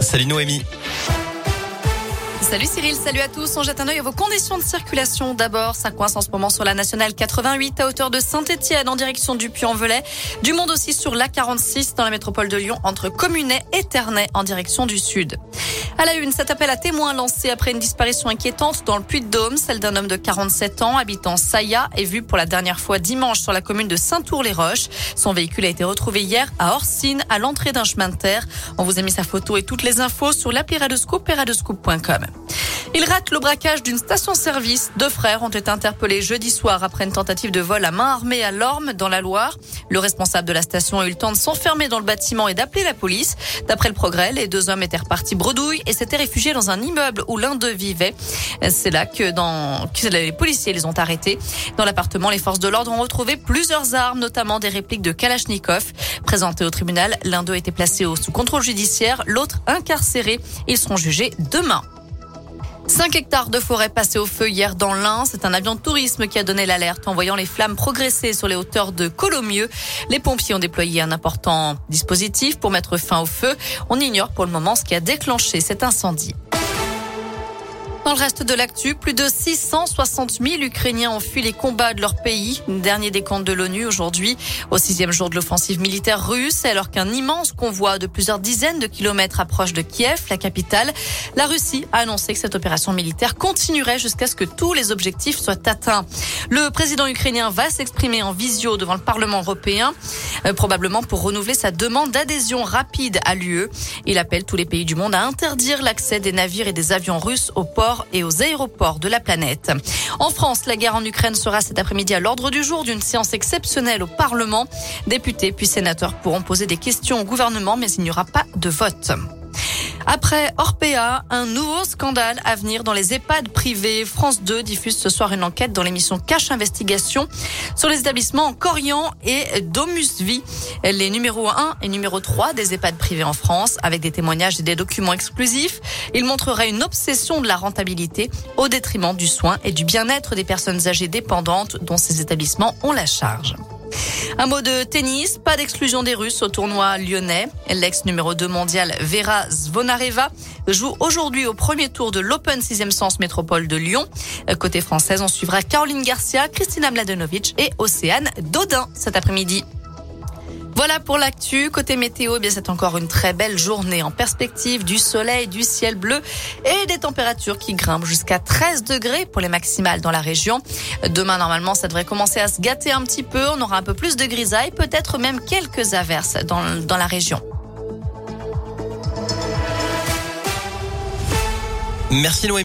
Salut Noémie. Salut Cyril, salut à tous. On jette un œil à vos conditions de circulation. D'abord, ça coince en ce moment sur la nationale 88 à hauteur de Saint-Etienne en direction du Puy-en-Velay. Du monde aussi sur la 46 dans la métropole de Lyon entre Communet et Ternay en direction du sud. À la une, cet appel à témoins lancé après une disparition inquiétante dans le Puy-de-Dôme, celle d'un homme de 47 ans habitant Saya est vu pour la dernière fois dimanche sur la commune de Saint-Tour-les-Roches. Son véhicule a été retrouvé hier à Orsine, à l'entrée d'un chemin de terre. On vous a mis sa photo et toutes les infos sur l'appli. Il rate le braquage d'une station-service. Deux frères ont été interpellés jeudi soir après une tentative de vol à main armée à Lorme, dans la Loire. Le responsable de la station a eu le temps de s'enfermer dans le bâtiment et d'appeler la police. D'après le progrès, les deux hommes étaient repartis bredouille et s'étaient réfugiés dans un immeuble où l'un d'eux vivait. C'est là que, dans, que les policiers les ont arrêtés. Dans l'appartement, les forces de l'ordre ont retrouvé plusieurs armes, notamment des répliques de Kalachnikov. Présentés au tribunal, l'un d'eux a été placé sous contrôle judiciaire, l'autre incarcéré. Ils seront jugés demain. 5 hectares de forêt passés au feu hier dans l'Ain. C'est un avion de tourisme qui a donné l'alerte en voyant les flammes progresser sur les hauteurs de Colomieux. Les pompiers ont déployé un important dispositif pour mettre fin au feu. On ignore pour le moment ce qui a déclenché cet incendie. Dans le reste de l'actu, plus de 660 000 Ukrainiens ont fui les combats de leur pays. Dernier décompte de l'ONU aujourd'hui, au sixième jour de l'offensive militaire russe, alors qu'un immense convoi de plusieurs dizaines de kilomètres approche de Kiev, la capitale. La Russie a annoncé que cette opération militaire continuerait jusqu'à ce que tous les objectifs soient atteints. Le président ukrainien va s'exprimer en visio devant le Parlement européen, euh, probablement pour renouveler sa demande d'adhésion rapide à l'UE. Il appelle tous les pays du monde à interdire l'accès des navires et des avions russes au et aux aéroports de la planète. En France, la guerre en Ukraine sera cet après-midi à l'ordre du jour d'une séance exceptionnelle au Parlement. Députés puis sénateurs pourront poser des questions au gouvernement, mais il n'y aura pas de vote. Après Orpea, un nouveau scandale à venir dans les EHPAD privés. France 2 diffuse ce soir une enquête dans l'émission Cache Investigation sur les établissements Corian et Domusvie, les numéros 1 et numéro 3 des EHPAD privés en France, avec des témoignages et des documents exclusifs. Il montrerait une obsession de la rentabilité au détriment du soin et du bien-être des personnes âgées dépendantes dont ces établissements ont la charge. Un mot de tennis, pas d'exclusion des Russes au tournoi lyonnais. L'ex numéro 2 mondial Vera Zvonareva joue aujourd'hui au premier tour de l'Open 6e sens métropole de Lyon. Côté française, on suivra Caroline Garcia, Christina Mladenovic et Océane Dodin cet après-midi. Voilà pour l'actu. Côté météo, eh bien c'est encore une très belle journée en perspective du soleil, du ciel bleu et des températures qui grimpent jusqu'à 13 degrés pour les maximales dans la région. Demain, normalement, ça devrait commencer à se gâter un petit peu. On aura un peu plus de grisaille, peut-être même quelques averses dans, dans la région. Merci Noémie.